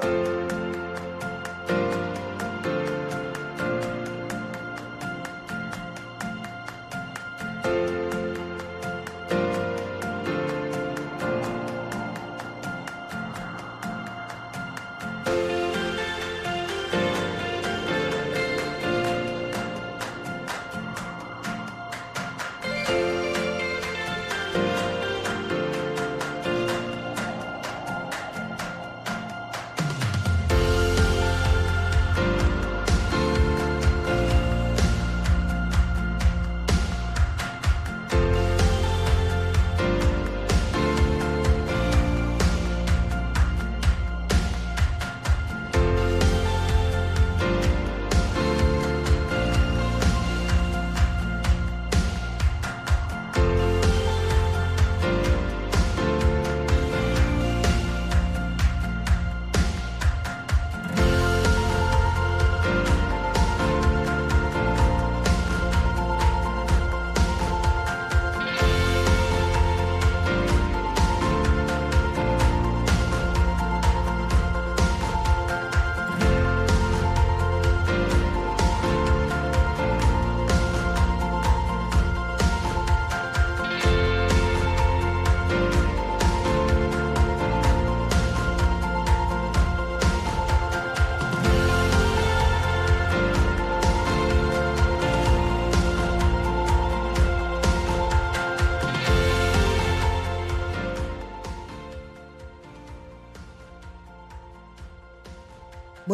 Bye.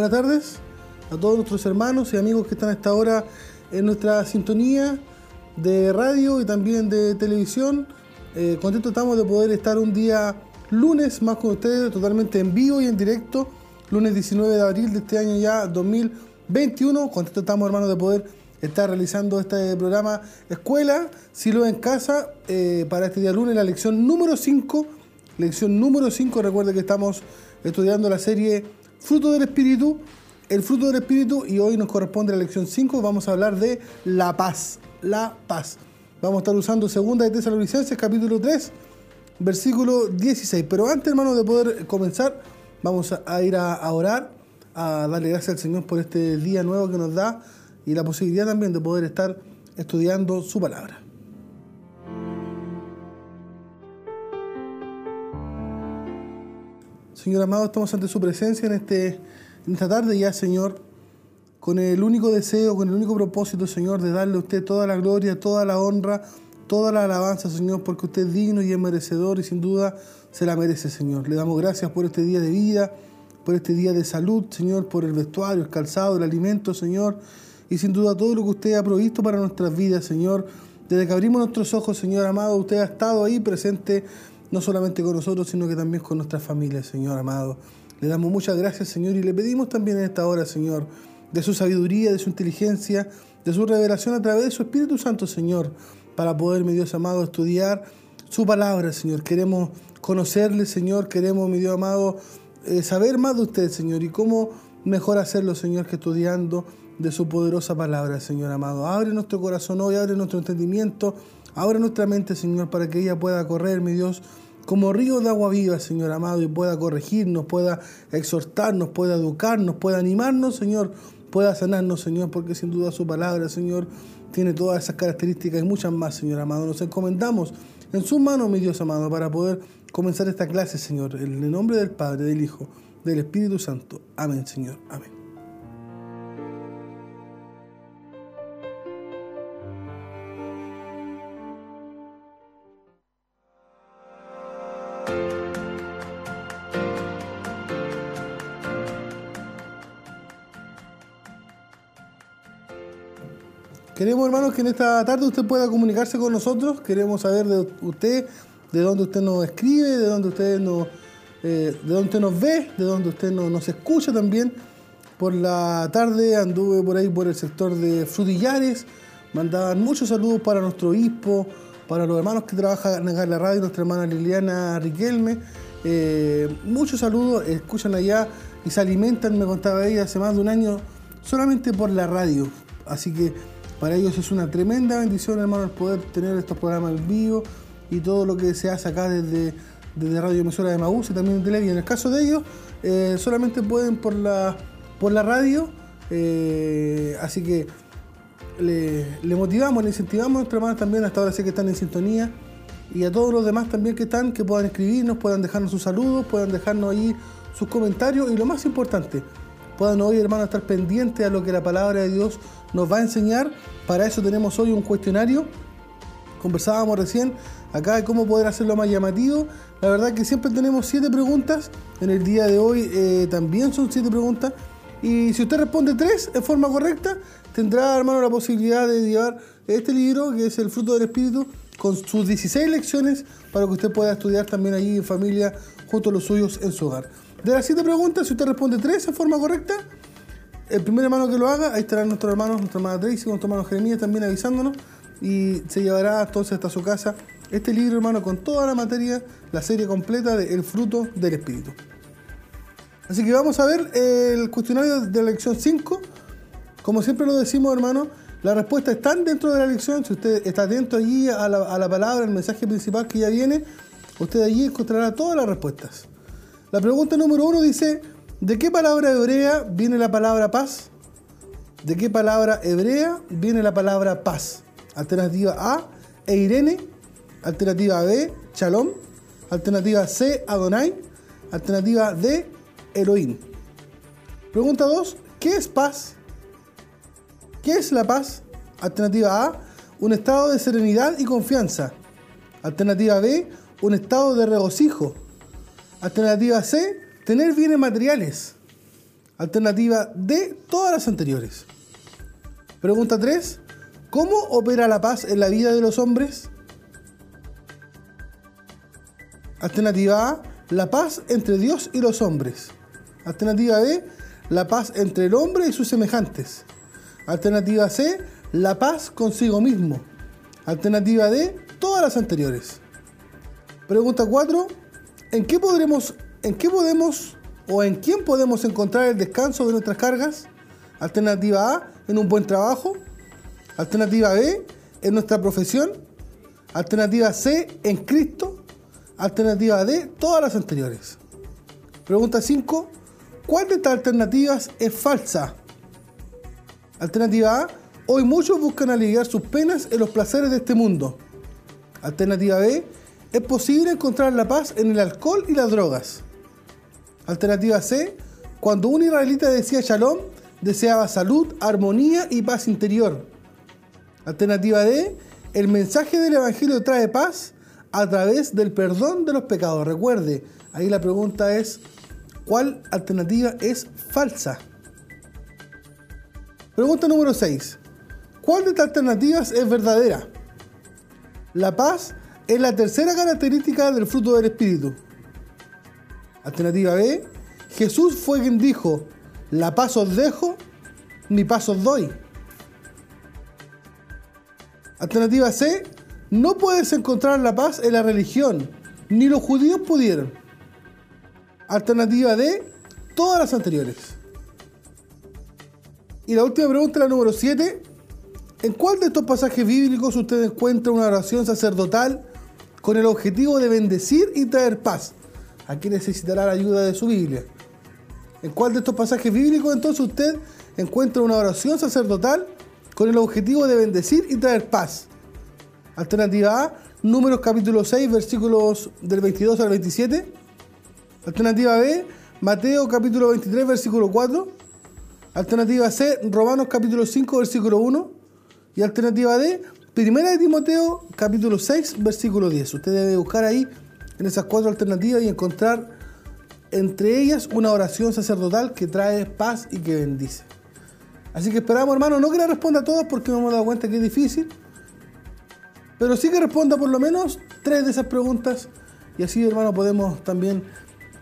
Buenas tardes a todos nuestros hermanos y amigos que están a esta hora en nuestra sintonía de radio y también de televisión. Eh, contentos estamos de poder estar un día lunes más con ustedes, totalmente en vivo y en directo, lunes 19 de abril de este año ya 2021. Contentos estamos hermanos de poder estar realizando este programa Escuela, Silo en Casa, eh, para este día lunes, la lección número 5. Lección número 5, recuerde que estamos estudiando la serie fruto del Espíritu, el fruto del Espíritu y hoy nos corresponde la lección 5, vamos a hablar de la paz, la paz. Vamos a estar usando segunda de Tesalonicenses capítulo 3, versículo 16. Pero antes, hermanos, de poder comenzar, vamos a ir a, orar, a darle gracias al Señor por este día nuevo que nos da y la posibilidad también de poder estar estudiando su palabra. Señor amado, estamos ante su presencia en, este, en esta tarde ya, Señor, con el único deseo, con el único propósito, Señor, de darle a usted toda la gloria, toda la honra, toda la alabanza, Señor, porque usted es digno y es merecedor y sin duda se la merece, Señor. Le damos gracias por este día de vida, por este día de salud, Señor, por el vestuario, el calzado, el alimento, Señor, y sin duda todo lo que usted ha provisto para nuestras vidas, Señor. Desde que abrimos nuestros ojos, Señor amado, usted ha estado ahí presente no solamente con nosotros, sino que también con nuestra familia, Señor amado. Le damos muchas gracias, Señor, y le pedimos también en esta hora, Señor, de su sabiduría, de su inteligencia, de su revelación a través de su Espíritu Santo, Señor, para poder, mi Dios amado, estudiar su palabra, Señor. Queremos conocerle, Señor, queremos, mi Dios amado, eh, saber más de usted, Señor, y cómo mejor hacerlo, Señor, que estudiando de su poderosa palabra, Señor amado. Abre nuestro corazón hoy, abre nuestro entendimiento, abre nuestra mente, Señor, para que ella pueda correr, mi Dios, como río de agua viva, Señor amado, y pueda corregirnos, pueda exhortarnos, pueda educarnos, pueda animarnos, Señor, pueda sanarnos, Señor, porque sin duda su palabra, Señor, tiene todas esas características y muchas más, Señor amado. Nos encomendamos en sus manos, mi Dios amado, para poder comenzar esta clase, Señor, en el nombre del Padre, del Hijo, del Espíritu Santo. Amén, Señor. Amén. Queremos, hermanos, que en esta tarde usted pueda comunicarse con nosotros. Queremos saber de usted, de dónde usted nos escribe, de dónde usted nos, eh, de dónde usted nos ve, de dónde usted nos, escucha también. Por la tarde anduve por ahí por el sector de Frutillares. Mandaban muchos saludos para nuestro obispo, para los hermanos que trabajan en la radio, nuestra hermana Liliana Riquelme. Eh, muchos saludos, escuchan allá y se alimentan, me contaba ella, hace más de un año solamente por la radio. Así que para ellos es una tremenda bendición, hermano, el poder tener estos programas en vivo y todo lo que se hace acá desde desde Radio Emisora de Maús y también de Levi. En el caso de ellos, eh, solamente pueden por la, por la radio, eh, así que le, motivamos, le incentivamos a nuestros hermanos también, hasta ahora sé que están en sintonía, y a todos los demás también que están, que puedan escribirnos, puedan dejarnos sus saludos, puedan dejarnos ahí sus comentarios, y lo más importante, puedan hoy, hermanos, estar pendientes a lo que la palabra de Dios nos va a enseñar. Para eso tenemos hoy un cuestionario. Conversábamos recién acá de cómo poder hacerlo más llamativo. La verdad que siempre tenemos siete preguntas. En el día de hoy eh, también son siete preguntas. Y si usted responde tres en forma correcta, tendrá, hermano, la posibilidad de llevar este libro, que es El fruto del Espíritu, con sus 16 lecciones para que usted pueda estudiar también allí en familia junto a los suyos en su hogar. De las siete preguntas, si usted responde tres en forma correcta, el primer hermano que lo haga, ahí estarán nuestros hermanos, nuestra hermana Tracy, nuestro hermano Jeremías también avisándonos y se llevará entonces hasta su casa este libro, hermano, con toda la materia, la serie completa de El fruto del Espíritu. Así que vamos a ver el cuestionario de la lección 5. Como siempre lo decimos, hermano, las respuestas están dentro de la lección. Si usted está atento allí a la, a la palabra, el mensaje principal que ya viene, usted allí encontrará todas las respuestas. La pregunta número uno dice, ¿de qué palabra hebrea viene la palabra paz? ¿De qué palabra hebrea viene la palabra paz? Alternativa A, Eirene. Alternativa B, Shalom. Alternativa C, Adonai. Alternativa D, Elohim. Pregunta 2, ¿qué es paz? ¿Qué es la paz? Alternativa A, un estado de serenidad y confianza. Alternativa B, un estado de regocijo. Alternativa C, tener bienes materiales. Alternativa D, todas las anteriores. Pregunta 3, ¿Cómo opera la paz en la vida de los hombres? Alternativa A, la paz entre Dios y los hombres. Alternativa B, la paz entre el hombre y sus semejantes. Alternativa C, la paz consigo mismo. Alternativa D, todas las anteriores. Pregunta 4, ¿en qué podremos, en qué podemos o en quién podemos encontrar el descanso de nuestras cargas? Alternativa A, en un buen trabajo. Alternativa B, en nuestra profesión. Alternativa C, en Cristo. Alternativa D, todas las anteriores. Pregunta 5. ¿Cuál de estas alternativas es falsa? Alternativa A. Hoy muchos buscan aliviar sus penas en los placeres de este mundo. Alternativa B. Es posible encontrar la paz en el alcohol y las drogas. Alternativa C. Cuando un israelita decía shalom, deseaba salud, armonía y paz interior. Alternativa D, el mensaje del Evangelio trae paz a través del perdón de los pecados. Recuerde, ahí la pregunta es, ¿cuál alternativa es falsa? Pregunta número 6. ¿Cuál de estas alternativas es verdadera? La paz es la tercera característica del fruto del Espíritu. Alternativa B. Jesús fue quien dijo, la paz os dejo, mi paz os doy. Alternativa C, no puedes encontrar la paz en la religión, ni los judíos pudieron. Alternativa D, todas las anteriores. Y la última pregunta, la número 7. ¿En cuál de estos pasajes bíblicos usted encuentra una oración sacerdotal con el objetivo de bendecir y traer paz? Aquí necesitará la ayuda de su Biblia. ¿En cuál de estos pasajes bíblicos entonces usted encuentra una oración sacerdotal con el objetivo de bendecir y traer paz. Alternativa A, números capítulo 6, versículos del 22 al 27. Alternativa B, Mateo capítulo 23, versículo 4. Alternativa C, Romanos capítulo 5, versículo 1. Y alternativa D, Primera de Timoteo capítulo 6, versículo 10. Usted debe buscar ahí en esas cuatro alternativas y encontrar entre ellas una oración sacerdotal que trae paz y que bendice. Así que esperamos, hermano, no que le responda a todos porque nos hemos dado cuenta que es difícil, pero sí que responda por lo menos tres de esas preguntas y así, hermano, podemos también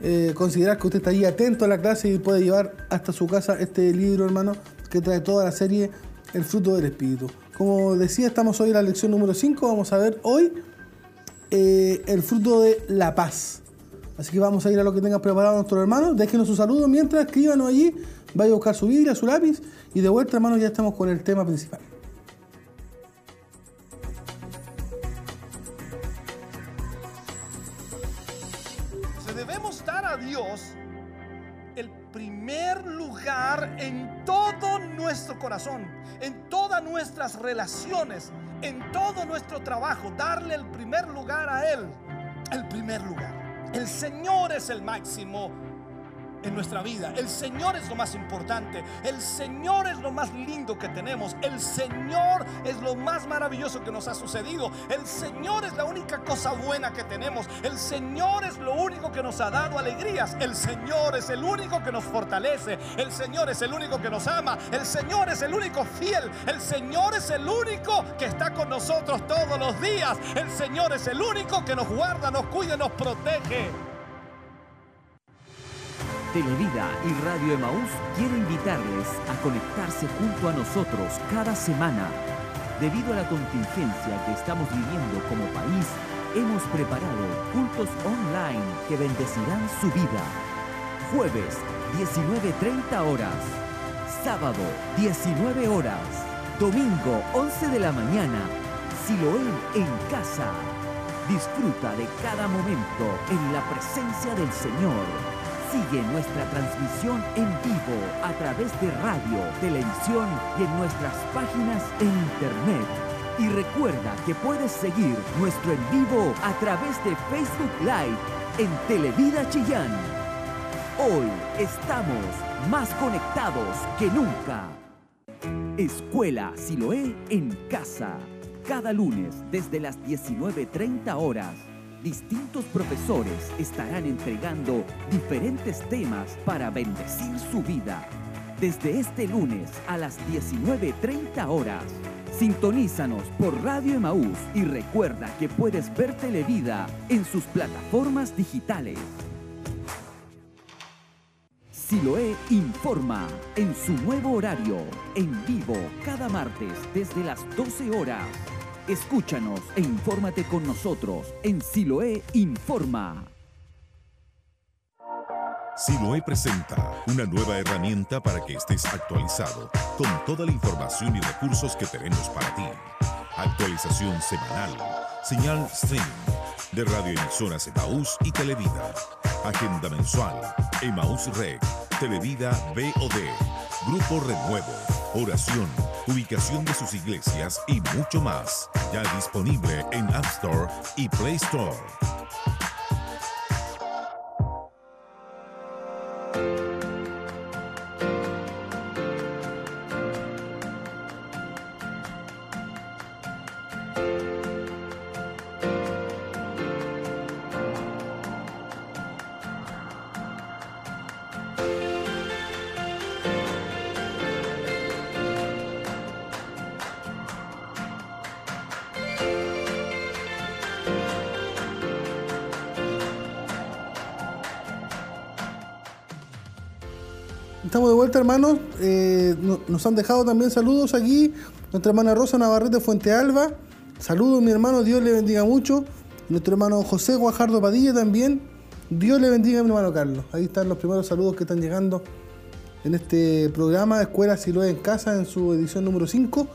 eh, considerar que usted está ahí atento a la clase y puede llevar hasta su casa este libro, hermano, que trae toda la serie El fruto del Espíritu. Como decía, estamos hoy en la lección número 5, vamos a ver hoy eh, el fruto de la paz. Así que vamos a ir a lo que tengan preparado nuestros hermanos. Déjenos su saludo mientras escríbanos allí. Vaya a buscar su Biblia, su lápiz y de vuelta, hermanos, ya estamos con el tema principal. Dios el primer lugar en todo nuestro corazón, nuestras relaciones, en todo nuestro trabajo, darle el primer lugar a Él, el primer lugar. El Señor es el máximo en nuestra vida. El Señor es lo más importante. El Señor es lo más lindo que tenemos. El Señor es lo más maravilloso que nos ha sucedido. El Señor es la única cosa buena que tenemos. El Señor es lo único que nos ha dado alegrías. El Señor es el único que nos fortalece. El Señor es el único que nos ama. El Señor es el único fiel. El Señor es el único que está con nosotros todos los días. El Señor es el único que nos guarda, nos cuida, nos protege. Televida y Radio Emaús quiere invitarles a conectarse junto a nosotros cada semana. Debido a la contingencia que estamos viviendo como país, hemos preparado cultos online que bendecirán su vida. Jueves, 19.30 horas. Sábado, 19 horas. Domingo, 11 de la mañana. Siloé en casa. Disfruta de cada momento en la presencia del Señor. Sigue nuestra transmisión en vivo a través de radio, televisión y en nuestras páginas en internet. Y recuerda que puedes seguir nuestro en vivo a través de Facebook Live en Televida Chillán. Hoy estamos más conectados que nunca. Escuela Siloé en casa. Cada lunes desde las 19.30 horas distintos profesores estarán entregando diferentes temas para bendecir su vida. Desde este lunes a las 19.30 horas, sintonízanos por Radio Emaús y recuerda que puedes ver Televida en sus plataformas digitales. Siloé Informa en su nuevo horario, en vivo cada martes desde las 12 horas Escúchanos e infórmate con nosotros en Siloé Informa. Siloé presenta una nueva herramienta para que estés actualizado con toda la información y recursos que tenemos para ti. Actualización semanal, señal stream de radioemisoras Emaús y Televida, agenda mensual, Emaús Rec, Televida BOD, Grupo Renuevo, oración ubicación de sus iglesias y mucho más. Ya disponible en App Store y Play Store. Hermanos. Eh, nos han dejado también saludos aquí. Nuestra hermana Rosa Navarrete Fuente Alba. Saludos, mi hermano. Dios le bendiga mucho. Nuestro hermano José Guajardo Padilla también. Dios le bendiga mi hermano Carlos. Ahí están los primeros saludos que están llegando en este programa Escuela Siloé en Casa, en su edición número 5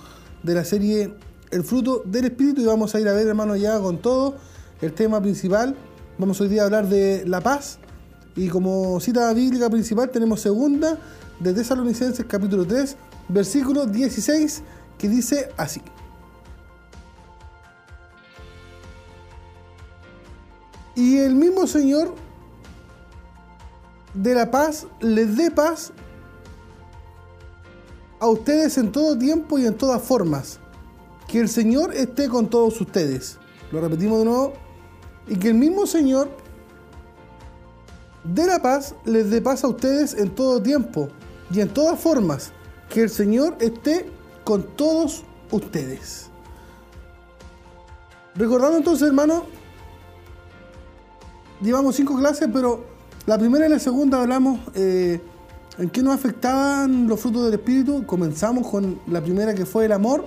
de la serie El fruto del Espíritu. Y vamos a ir a ver, hermano, ya con todo el tema principal. Vamos hoy día a hablar de la paz y como cita bíblica principal tenemos segunda de Tesalonicenses capítulo 3, versículo 16, que dice así. Y el mismo Señor de la paz les dé paz a ustedes en todo tiempo y en todas formas. Que el Señor esté con todos ustedes. Lo repetimos de nuevo. Y que el mismo Señor de la paz les dé paz a ustedes en todo tiempo y en todas formas. Que el Señor esté con todos ustedes. Recordando entonces, hermano, llevamos cinco clases, pero la primera y la segunda hablamos eh, en qué nos afectaban los frutos del Espíritu. Comenzamos con la primera que fue el amor.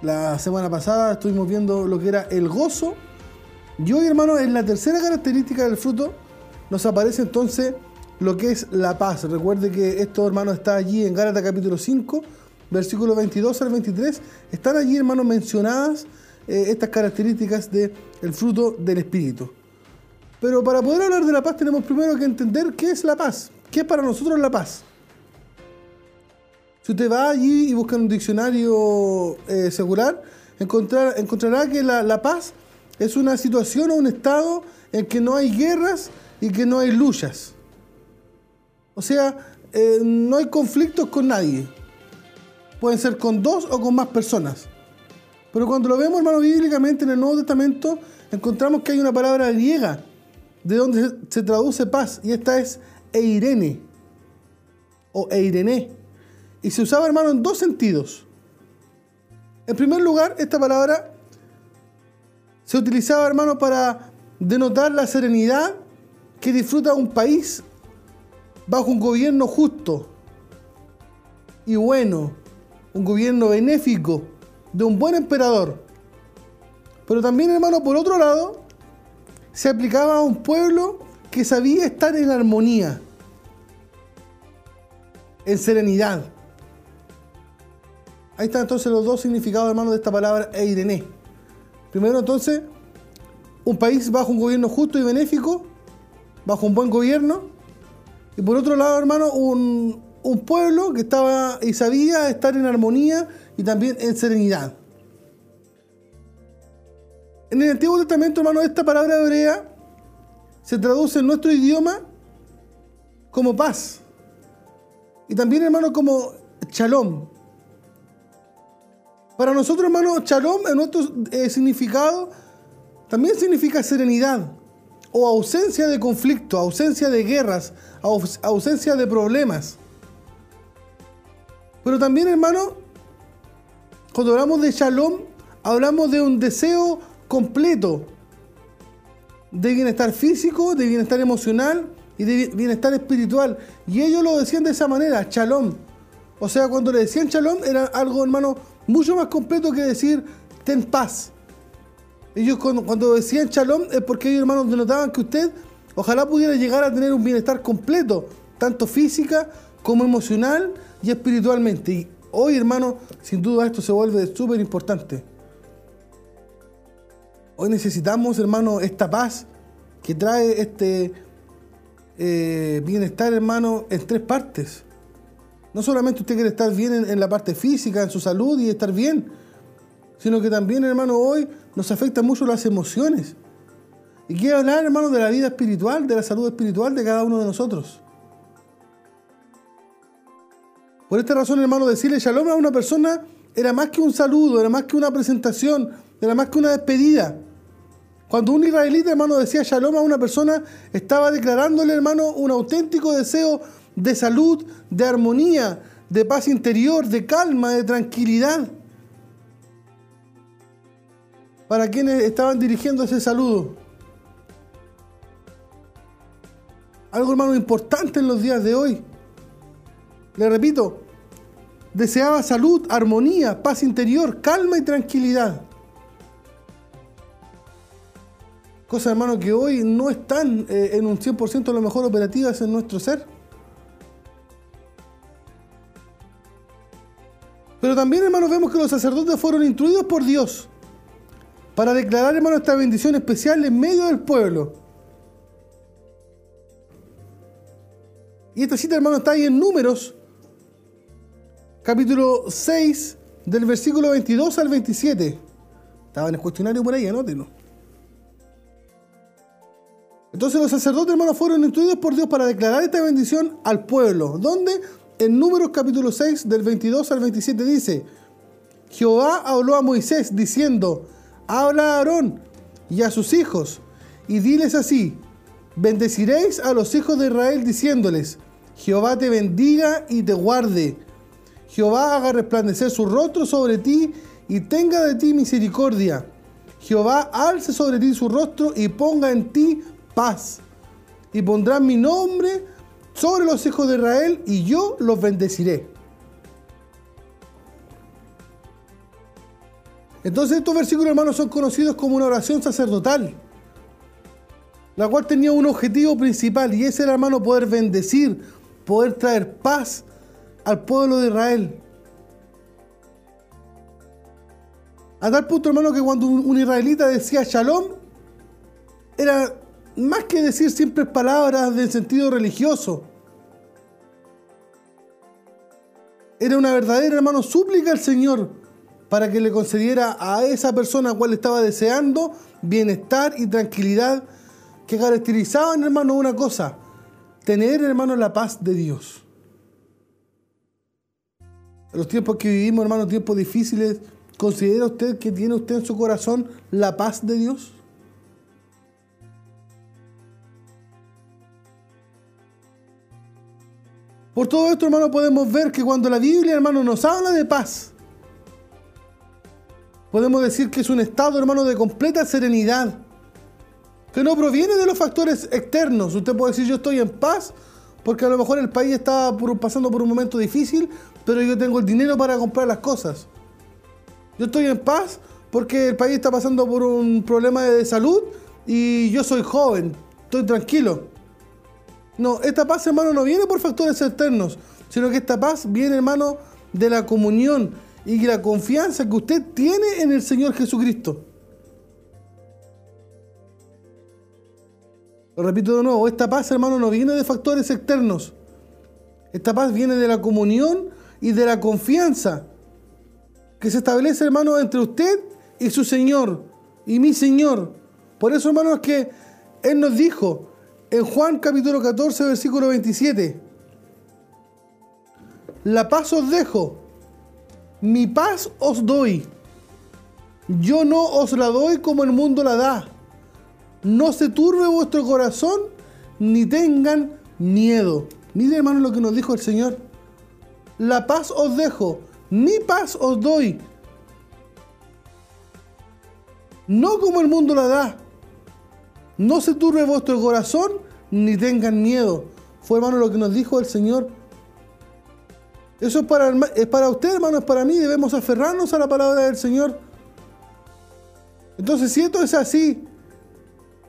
La semana pasada estuvimos viendo lo que era el gozo. Y hoy, hermano, es la tercera característica del fruto nos aparece entonces lo que es la paz. Recuerde que esto, hermano, está allí en Gálatas capítulo 5, versículo 22 al 23. Están allí, hermanos, mencionadas eh, estas características del fruto del Espíritu. Pero para poder hablar de la paz tenemos primero que entender qué es la paz, qué es para nosotros la paz. Si usted va allí y busca en un diccionario eh, secular, encontrar, encontrará que la, la paz es una situación o un estado en que no hay guerras y que no hay luchas. O sea, eh, no hay conflictos con nadie. Pueden ser con dos o con más personas. Pero cuando lo vemos, hermano, bíblicamente en el Nuevo Testamento, encontramos que hay una palabra griega de donde se, traduce paz, y esta es eirene o eirene. Y se usaba, hermano, en dos sentidos. En primer lugar, esta palabra se utilizaba, hermano, para denotar la serenidad que disfruta un país bajo un gobierno justo y bueno, un gobierno benéfico de un buen emperador. Pero también, hermano, por otro lado, se aplicaba a un pueblo que sabía estar en armonía, en serenidad. Ahí están entonces los dos significados, hermano, de esta palabra Eirene. Primero, entonces, un país bajo un gobierno justo y benéfico, bajo un buen gobierno. Y por otro lado, hermano, un, pueblo que estaba y sabía estar en armonía y también en serenidad. En el Antiguo Testamento, hermano, esta palabra hebrea se traduce en nuestro idioma como paz. Y también, hermano, como shalom. Para nosotros, hermano, shalom en nuestro eh, significado también significa serenidad o ausencia de conflicto, ausencia de guerras, aus ausencia de problemas. Pero también, hermano, cuando hablamos de shalom, hablamos de un deseo completo de bienestar físico, de bienestar emocional y de bienestar espiritual. Y ellos lo decían de esa manera, shalom. O sea, cuando le decían shalom era algo, hermano, mucho más completo que decir ten paz. Ellos cuando, decían shalom es porque ellos, hermanos, denotaban que usted ojalá pudiera llegar a tener un bienestar completo, tanto física como emocional y espiritualmente. Y hoy, hermano, sin duda esto se vuelve súper importante. Hoy necesitamos, hermano, esta paz que trae este eh, bienestar, hermano, en tres partes. No solamente usted quiere estar bien en, en, la parte física, en su salud y estar bien, sino que también, hermano, hoy nos afectan mucho las emociones. Y quiero hablar, hermano, de la vida espiritual, de la salud espiritual de cada uno de nosotros. Por esta razón, hermano, decirle shalom a una persona era más que un saludo, era más que una presentación, era más que una despedida. Cuando un israelita, hermano, decía shalom a una persona, estaba declarándole, hermano, un auténtico deseo de salud, de armonía, de paz interior, de calma, de tranquilidad. Para quienes estaban dirigiendo ese saludo. Algo, hermano, importante en los días de hoy. Le repito, deseaba salud, armonía, paz interior, calma y tranquilidad. Cosas, hermano, que hoy no están eh, en un 100% a lo mejor operativas en nuestro ser. Pero también, hermanos, vemos que los sacerdotes fueron instruidos por Dios para declarar, hermano, esta bendición especial en medio del pueblo. Y esta cita, hermano, está ahí en Números, capítulo 6, del versículo 22 al 27. Estaba en el cuestionario por ahí, anótenlo. Entonces los sacerdotes, hermanos, fueron instruidos por Dios para declarar esta bendición al pueblo. ¿Dónde? En Números capítulo 6, del 22 al 27 dice, Jehová habló a Moisés diciendo, habla a Aarón y a sus hijos, y diles así, bendeciréis a los hijos de Israel diciéndoles, Jehová te bendiga y te guarde. Jehová haga resplandecer su rostro sobre ti y tenga de ti misericordia. Jehová alce sobre ti su rostro y ponga en ti paz. Y pondrán mi nombre sobre los hijos de Israel y yo los bendeciré. Entonces estos versículos, hermanos, son conocidos como una oración sacerdotal, la cual tenía un objetivo principal y ese era, hermano, poder bendecir, poder traer paz al pueblo de Israel. A tal punto, hermano, que cuando un israelita decía shalom, era más que decir simples palabras de sentido religioso. Era una verdadera, hermano, súplica al Señor para que le concediera a esa persona a cual estaba deseando bienestar y tranquilidad que caracterizaban, hermano, una cosa, tener, hermano, la paz de Dios. En los tiempos que vivimos, hermano, tiempos difíciles, ¿considera usted que tiene usted en su corazón la paz de Dios? Por todo esto, hermano, podemos ver que cuando la Biblia, hermano, nos habla de paz, podemos decir que es un estado, hermano, de completa serenidad, que no proviene de los factores externos. Usted puede decir, yo estoy en paz, porque a lo mejor el país está pasando por un momento difícil, pero yo tengo el dinero para comprar las cosas. Yo estoy en paz porque el país está pasando por un problema de salud y yo soy joven, estoy tranquilo. No, esta paz, hermano, no viene por factores externos, sino que esta paz viene, hermano, de la comunión y la confianza que usted tiene en el Señor Jesucristo. Lo repito de nuevo, esta paz, hermano, no viene de factores externos. Esta paz viene de la comunión y de la confianza que se establece, hermano, entre usted y su Señor y mi Señor. Por eso, hermano, es que Él nos dijo, en Juan capítulo 14, versículo 27. La paz os dejo, mi paz os doy. Yo no os la doy como el mundo la da. No se turbe vuestro corazón, ni tengan miedo. Mire hermano lo que nos dijo el Señor. La paz os dejo, mi paz os doy. No como el mundo la da. No se turbe vuestro corazón ni tengan miedo. Fue hermano lo que nos dijo el Señor. Eso es para, usted, hermano, es para mí. Debemos aferrarnos a la palabra del Señor. Entonces, si esto es así,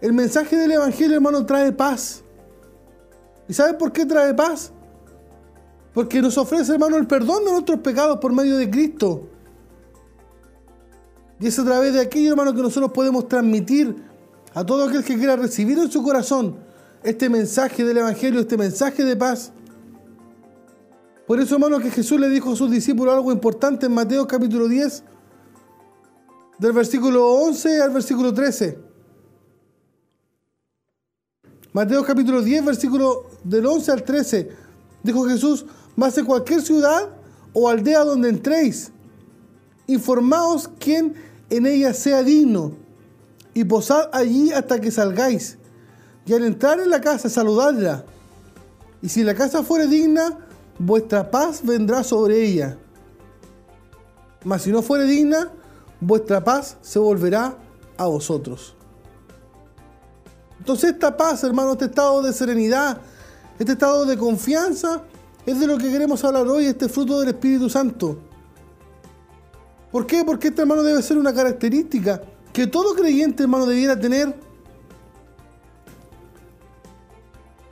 el mensaje del Evangelio, hermano, trae paz. ¿Y sabe por qué trae paz? Porque nos ofrece, hermano, el perdón de nuestros pecados por medio de Cristo. Y es a través de aquello, hermano, que nosotros podemos transmitir a todo aquel que quiera recibir en su corazón este mensaje del Evangelio, este mensaje de paz. Por eso, hermano, que Jesús le dijo a sus discípulos algo importante en Mateo capítulo 10, del versículo 11 al versículo 13. Mateo capítulo 10, versículo del 11 al 13. Dijo Jesús, más en cualquier ciudad o aldea donde entréis, informaos quién en ella sea digno y posad allí hasta que salgáis. Y al entrar en la casa, saludadla. Y si la casa fuere digna, vuestra paz vendrá sobre ella. Mas si no fuere digna, vuestra paz se volverá a vosotros. Entonces esta paz, hermano, este estado de serenidad, este estado de confianza, es de lo que queremos hablar hoy, este fruto del Espíritu Santo. ¿Por qué? Porque este hermano debe ser una característica que todo creyente, hermano, debiera tener.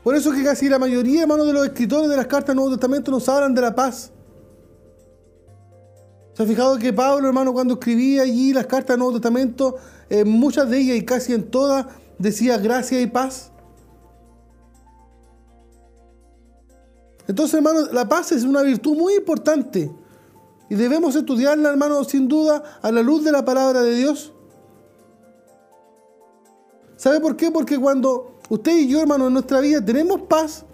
Por eso que casi la mayoría, hermano, de los escritores de las cartas del Nuevo Testamento nos hablan de la paz. ¿Se ha fijado que Pablo, hermano, cuando escribía allí las cartas del Nuevo Testamento, en muchas de ellas y casi en todas, decía gracia y paz? Entonces, hermano, la paz es una virtud muy importante y debemos estudiarla, hermano, sin duda, a la luz de la palabra de Dios. ¿Sabe por qué? Porque cuando usted y yo, hermano, en nuestra vida tenemos paz,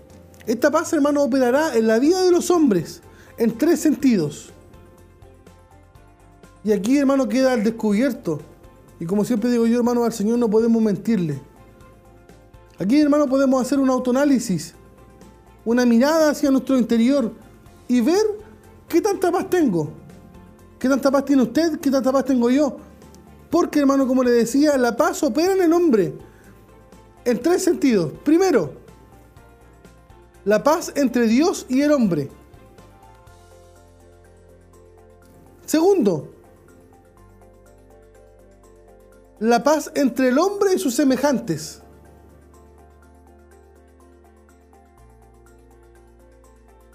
esta paz, hermano, operará en la vida de los hombres en tres sentidos. Y aquí, hermano, queda al descubierto. Y como siempre digo yo, hermano, al Señor no podemos mentirle. Aquí, hermano, podemos hacer un autoanálisis, una mirada hacia nuestro interior y ver qué tanta paz tengo. ¿Qué tanta paz tiene usted? ¿Qué tanta paz tengo yo? Porque, hermano, como le decía, la paz opera en el hombre en tres sentidos. Primero, la paz entre Dios y el hombre. Segundo, la paz entre el hombre y sus semejantes.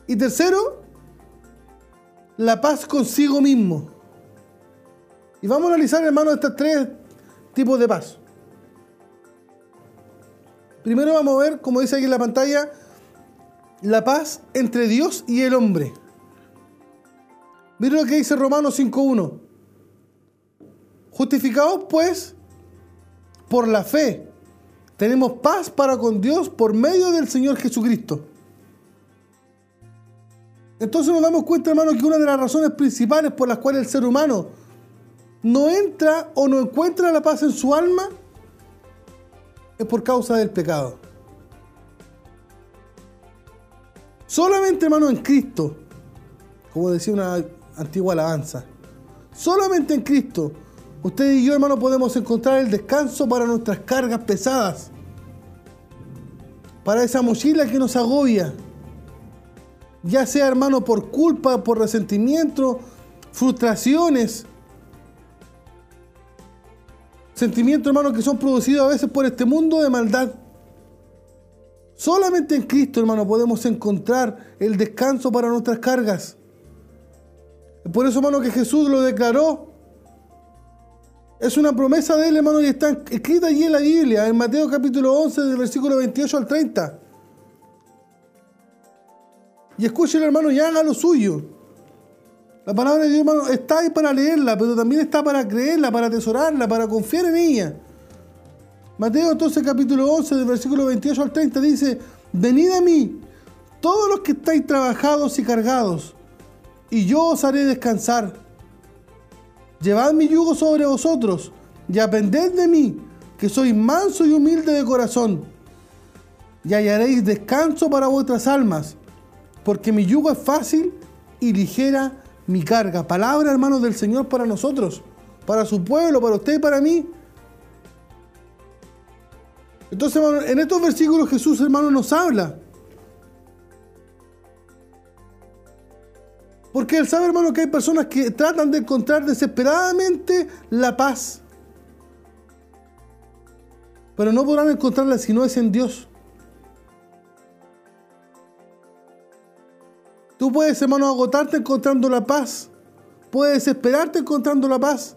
Y tercero, la paz consigo mismo. Y vamos a analizar, hermano, estos tres tipos de paz. Primero vamos a ver, como dice aquí en la pantalla, la paz entre Dios y el hombre. Miren lo que dice Romanos 5.1. Justificados pues por la fe, tenemos paz para con Dios por medio del Señor Jesucristo. Entonces nos damos cuenta, hermano, que una de las razones principales por las cuales el ser humano no entra o no encuentra la paz en su alma es por causa del pecado. Solamente, hermano, en Cristo, como decía una antigua alabanza, solamente en Cristo, usted y yo, hermano, podemos encontrar el descanso para nuestras cargas pesadas, para esa mochila que nos agobia, ya sea, hermano, por culpa, por resentimiento, frustraciones, sentimientos, hermano, que son producidos a veces por este mundo de maldad. Solamente en Cristo, hermano, podemos encontrar el descanso para nuestras cargas. Por eso, hermano, que Jesús lo declaró. Es una promesa de él, hermano, y está escrita allí en la Biblia, en Mateo capítulo 11, del versículo 28 al 30. Y escúchelo, hermano, y haga lo suyo. La palabra de Dios, hermano, está ahí para leerla, pero también está para creerla, para atesorarla, para confiar en ella. Mateo entonces capítulo 11 del versículo 28 al 30 dice, venid a mí, todos los que estáis trabajados y cargados, y yo os haré descansar. Llevad mi yugo sobre vosotros y aprended de mí, que soy manso y humilde de corazón, y hallaréis descanso para vuestras almas, porque mi yugo es fácil y ligera mi carga. Palabra, hermanos, del Señor para nosotros, para su pueblo, para usted y para mí. Entonces, en estos versículos Jesús, hermano, nos habla. Porque Él sabe, hermano, que hay personas que tratan de encontrar desesperadamente la paz. Pero no podrán encontrarla si no es en Dios. Tú puedes, hermano, agotarte encontrando la paz. Puedes esperarte encontrando la paz.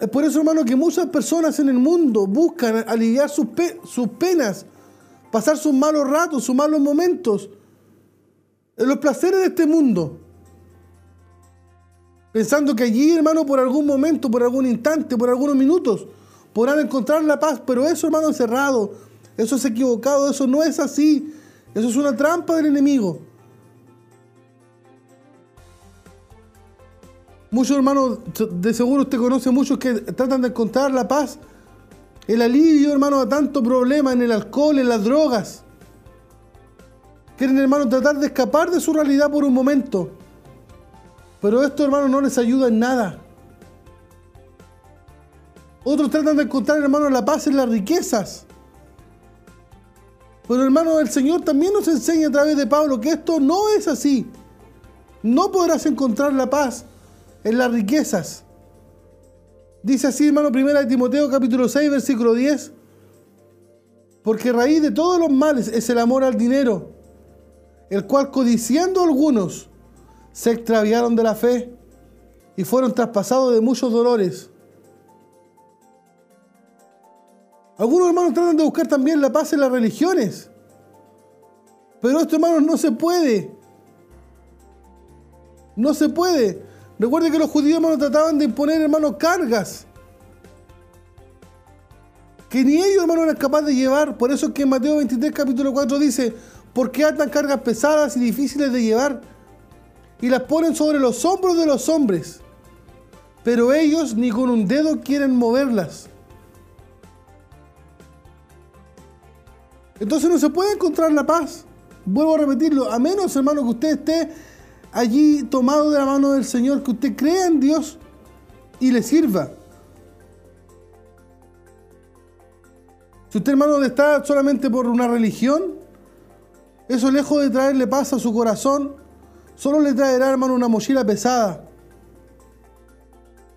Es por eso, hermano, que muchas personas en el mundo buscan aliviar sus, sus penas, pasar sus malos ratos, sus malos momentos, en los placeres de este mundo. Pensando que allí, hermano, por algún momento, por algún instante, por algunos minutos, podrán encontrar la paz. Pero eso, hermano, es cerrado. Eso es equivocado. Eso no es así. Eso es una trampa del enemigo. Muchos hermanos, de seguro usted conoce muchos que tratan de encontrar la paz, el alivio, hermano, a tanto problema en el alcohol, en las drogas. Quieren, hermano, tratar de escapar de su realidad por un momento. Pero esto, hermano, no les ayuda en nada. Otros tratan de encontrar, hermano, la paz en las riquezas. Pero, hermano, el Señor también nos enseña a través de Pablo que esto no es así. No podrás encontrar la paz en las riquezas. Dice así, hermano, primera de Timoteo capítulo 6, versículo 10. Porque raíz de todos los males es el amor al dinero, el cual codiciando algunos se extraviaron de la fe y fueron traspasados de muchos dolores. Algunos hermanos tratan de buscar también la paz en las religiones. Pero esto, hermanos, no se puede. No se puede. Recuerde que los judíos, hermanos, trataban de imponer, hermanos, cargas. Que ni ellos, hermanos, eran capaces de llevar. Por eso es que en Mateo 23, capítulo 4 dice, ¿por qué atan cargas pesadas y difíciles de llevar? Y las ponen sobre los hombros de los hombres. Pero ellos ni con un dedo quieren moverlas. Entonces no se puede encontrar la paz. Vuelvo a repetirlo, a menos, hermano, que usted esté allí tomado de la mano del Señor, que usted crea en Dios y le sirva. Si usted, hermano, está solamente por una religión, eso lejos de traerle paz a su corazón, solo le traerá, hermano, una mochila pesada.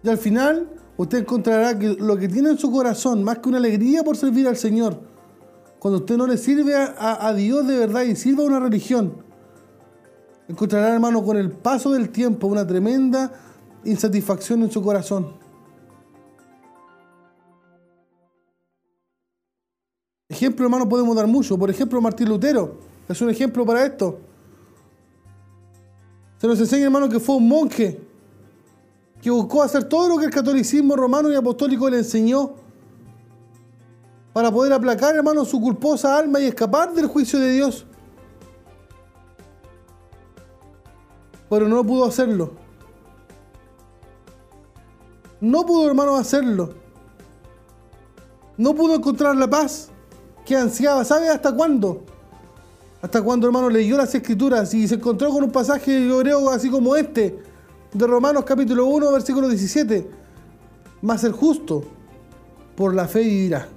Y al final, usted encontrará que lo que tiene en su corazón, más que una alegría por servir al Señor, cuando usted no le sirve a, a Dios de verdad y sirva a una religión, encontrará, hermano, con el paso del tiempo una tremenda insatisfacción en su corazón. Ejemplo, hermano, podemos dar mucho. Por ejemplo, Martín Lutero es un ejemplo para esto. Se nos enseña, hermano, que fue un monje que buscó hacer todo lo que el catolicismo romano y apostólico le enseñó para poder aplacar, hermano, su culposa alma y escapar del juicio de Dios. Pero no pudo hacerlo. No pudo, hermano, hacerlo. No pudo encontrar la paz que ansiaba. ¿Sabe hasta cuándo? Hasta cuando, hermano, leyó las escrituras y se encontró con un pasaje, yo creo, así como este, de Romanos capítulo 1, versículo 17. Más el justo por la fe vivirá.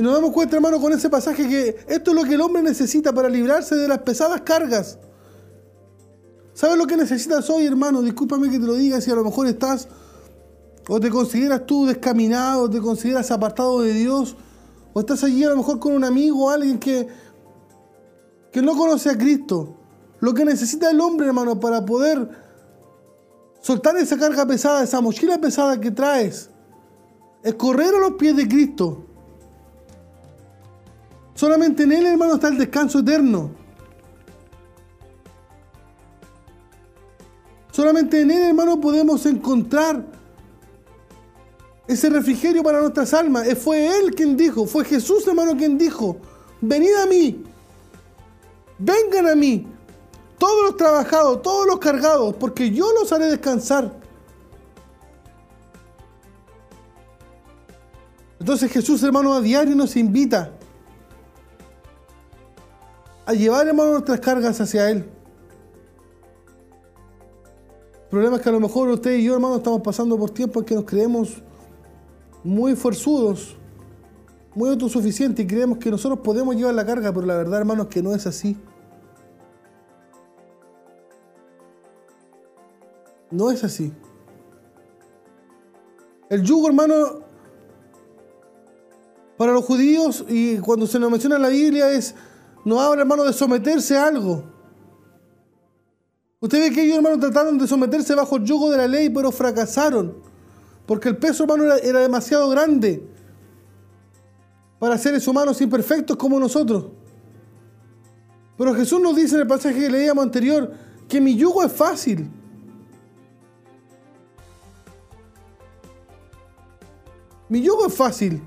Y nos damos cuenta, hermano, con ese pasaje que esto es lo que el hombre necesita para librarse de las pesadas cargas. ¿Sabes lo que necesitas hoy, hermano? Discúlpame que te lo diga si a lo mejor estás o te consideras tú descaminado, te consideras apartado de Dios, o estás allí a lo mejor con un amigo o alguien que, que no conoce a Cristo. Lo que necesita el hombre, hermano, para poder soltar esa carga pesada, esa mochila pesada que traes, es correr a los pies de Cristo. Solamente en Él, hermano, está el descanso eterno. Solamente en Él, hermano, podemos encontrar ese refrigerio para nuestras almas. Eh, fue Él quien dijo, fue Jesús hermano quien dijo, venid a mí, vengan a mí, todos los trabajados, todos los cargados, porque yo los haré descansar. Entonces Jesús hermano a diario nos invita a llevar hermano nuestras cargas hacia Él. El problema es que a lo mejor usted y yo hermano estamos pasando por tiempos en que nos creemos muy forzudos, muy autosuficientes y creemos que nosotros podemos llevar la carga, pero la verdad, hermanos, es que no es así. No es así. El yugo, hermano, para los judíos, y cuando se nos menciona en la Biblia, es, no habla, hermano, de someterse a algo. Usted ve que ellos, hermano, trataron de someterse bajo el yugo de la ley, pero fracasaron. Porque el peso humano era, demasiado grande para seres humanos imperfectos como nosotros. Pero Jesús nos dice en el pasaje que leíamos anterior que mi yugo es fácil. Mi yugo es fácil.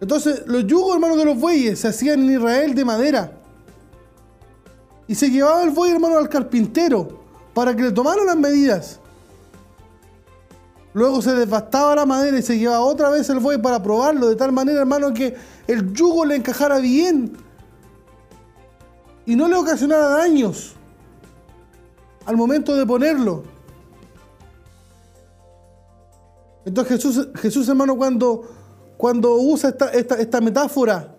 Entonces, los yugos, hermanos, de los bueyes se hacían en Israel de madera. Y se llevaba el buey, hermano, al carpintero para que le tomaran las medidas. Luego se devastaba la madera y se llevaba otra vez el buey para probarlo, de tal manera, hermano, que el yugo le encajara bien y no le ocasionara daños al momento de ponerlo. Entonces Jesús, Jesús hermano, cuando, cuando usa esta, esta, metáfora,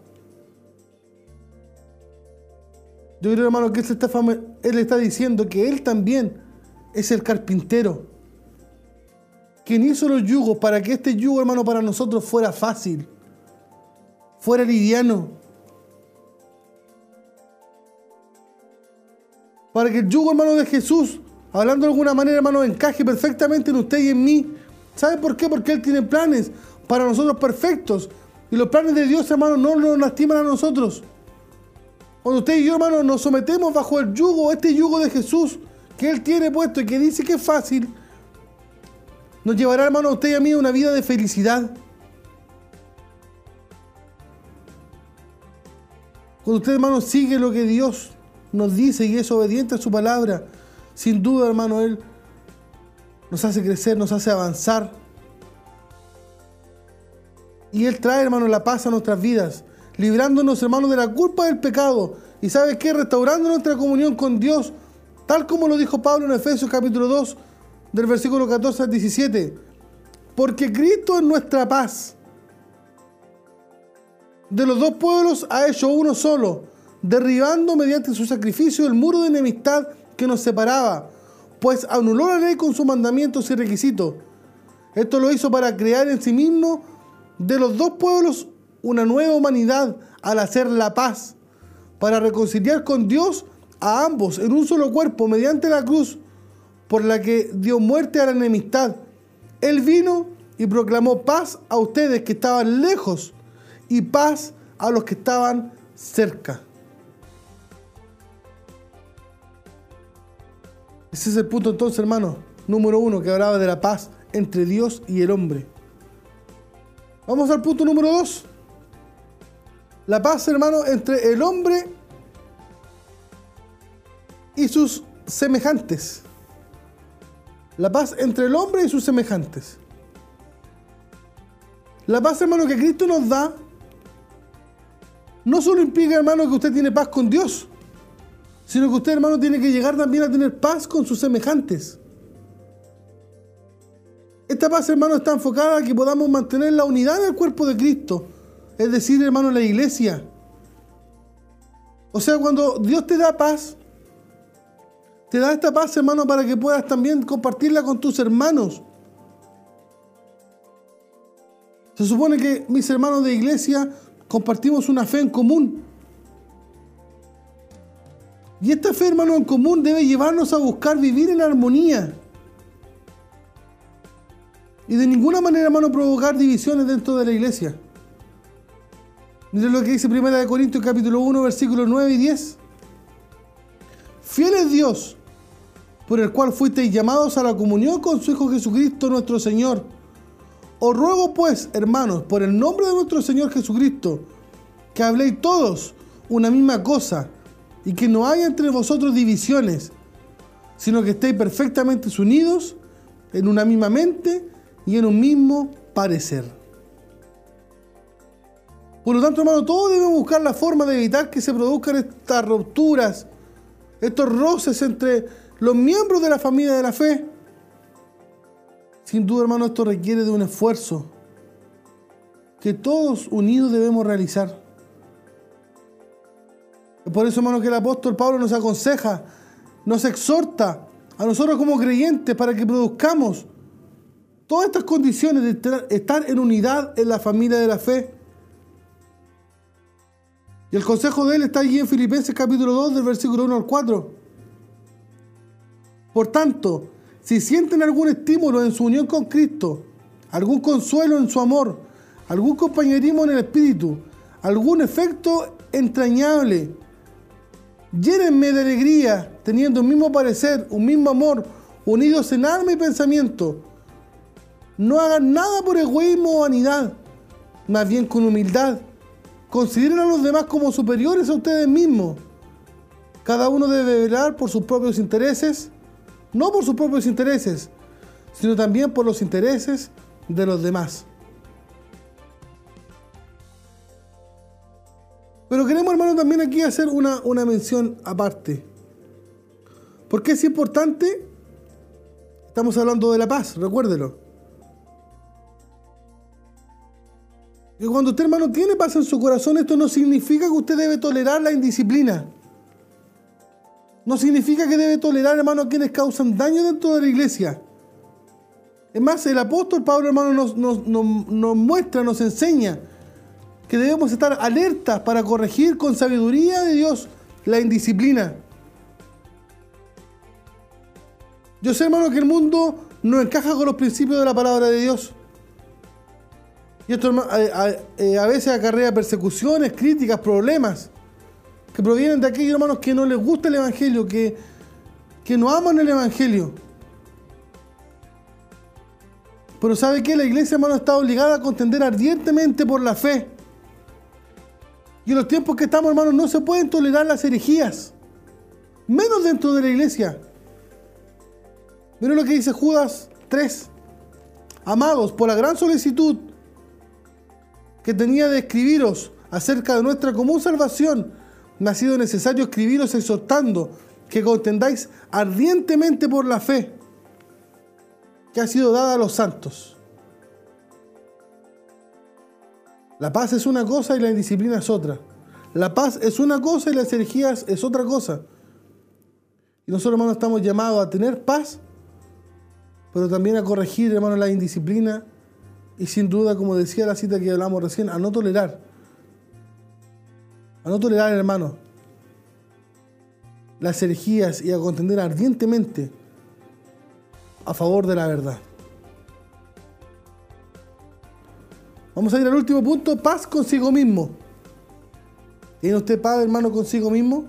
yo creo, hermano, que él está, él está diciendo que él también es el carpintero quien hizo los yugos para que este yugo, hermano, para nosotros fuera fácil, fuera liviano. Para que el yugo, hermano, de Jesús, hablando de alguna manera, hermano, encaje perfectamente en usted y en mí. ¿Sabe por qué? Porque Él tiene planes para nosotros perfectos. Y los planes de Dios, hermano, no nos lastiman a nosotros. Cuando usted y yo, hermano, nos sometemos bajo el yugo, este yugo de Jesús, que Él tiene puesto y que dice que es fácil, nos llevará, hermano, a usted y a mí una vida de felicidad. Cuando usted, hermano, sigue lo que Dios nos dice y es obediente a su palabra, sin duda, hermano, Él nos hace crecer, nos hace avanzar. Y Él trae, hermano, la paz a nuestras vidas, librándonos, hermano, de la culpa del pecado. Y sabe qué? Restaurando nuestra comunión con Dios, tal como lo dijo Pablo en Efesios capítulo 2, del versículo 14 al 17. Porque Cristo es nuestra paz. De los dos pueblos ha hecho uno solo, derribando mediante su sacrificio el muro de enemistad que nos separaba, pues anuló la ley con sus mandamientos y requisitos. Esto lo hizo para crear en sí mismo de los dos pueblos una nueva humanidad al hacer la paz, para reconciliar con Dios a ambos en un solo cuerpo mediante la cruz por la que dio muerte a la enemistad. Él vino y proclamó paz a ustedes que estaban lejos y paz a los que estaban cerca. Ese es el punto entonces, hermano, número uno, que hablaba de la paz entre Dios y el hombre. Vamos al punto número dos. La paz, hermano, entre el hombre y sus semejantes. La paz entre el hombre y sus semejantes. La paz, hermano, que Cristo nos da, no solo implica, hermano, que usted tiene paz con Dios, sino que usted, hermano, tiene que llegar también a tener paz con sus semejantes. Esta paz, hermano, está enfocada a que podamos mantener la unidad del cuerpo de Cristo, es decir, hermano, la iglesia. O sea, cuando Dios te da paz, te da esta paz, hermano, para que puedas también compartirla con tus hermanos. Se supone que mis hermanos de iglesia compartimos una fe en común. Y esta fe, hermano, en común debe llevarnos a buscar vivir en armonía. Y de ninguna manera, hermano, provocar divisiones dentro de la iglesia. Miren lo que dice 1 Corintios capítulo 1, versículos 9 y 10. Fiel es Dios, por el cual fuisteis llamados a la comunión con su Hijo Jesucristo nuestro Señor. Os ruego pues, hermanos, por el nombre de nuestro Señor Jesucristo, que habléis todos una misma cosa y que no haya entre vosotros divisiones, sino que estéis perfectamente unidos en una misma mente y en un mismo parecer. Por lo tanto, hermano, todos debemos buscar la forma de evitar que se produzcan estas rupturas, estos roces entre los miembros de la familia de la fe. Sin duda, hermano, esto requiere de un esfuerzo que todos unidos debemos realizar. Por eso, hermano, que el apóstol Pablo nos aconseja, nos exhorta a nosotros como creyentes para que produzcamos todas estas condiciones de estar en unidad en la familia de la fe. Y el consejo de él está allí en Filipenses capítulo 2 del versículo 1 al 4. Por tanto, si sienten algún estímulo en su unión con Cristo, algún consuelo en su amor, algún compañerismo en el Espíritu, algún efecto entrañable, llénenme de alegría, teniendo un mismo parecer, un mismo amor, unidos en alma y pensamiento. No hagan nada por egoísmo o vanidad, más bien con humildad Consideren a los demás como superiores a ustedes mismos. Cada uno debe velar por sus propios intereses, no por sus propios intereses, sino también por los intereses de los demás. Pero queremos, hermano, también aquí hacer una, una mención aparte. ¿Por qué es importante? Estamos hablando de la paz, recuérdelo. Y cuando usted, hermano, tiene paz en su corazón, esto no significa que usted debe tolerar la indisciplina. No significa que debe tolerar, hermano, a quienes causan daño dentro de la iglesia. Es más, el apóstol Pablo, hermano, nos, nos muestra, nos enseña que debemos estar alertas para corregir con sabiduría de Dios la indisciplina. Yo sé, hermano, que el mundo no encaja con los principios de la palabra de Dios. Y esto eh, a, veces acarrea persecuciones, críticas, problemas que provienen de aquellos hermanos que no les gusta el Evangelio, que, que no aman el Evangelio. Pero ¿sabe qué? La iglesia, hermano, está obligada a contender ardientemente por la fe. Y en los tiempos que estamos, hermanos, no se pueden tolerar las herejías. Menos dentro de la iglesia. Miren lo que dice Judas 3. Amados, por la gran solicitud que tenía de escribiros acerca de nuestra común salvación, me ha sido necesario escribiros exhortando que contendáis ardientemente por la fe que ha sido dada a los santos. La paz es una cosa y la indisciplina es otra. La paz es una cosa y las herejías es otra cosa. Y nosotros, hermanos, estamos llamados a tener paz, pero también a corregir, hermanos, la indisciplina y sin duda, como decía la cita que hablamos recién, a no tolerar. A no tolerar, hermano, las herejías y a contender ardientemente a favor de la verdad. Vamos a ir al último punto, paz consigo mismo. ¿Tiene usted paz, hermano, consigo mismo?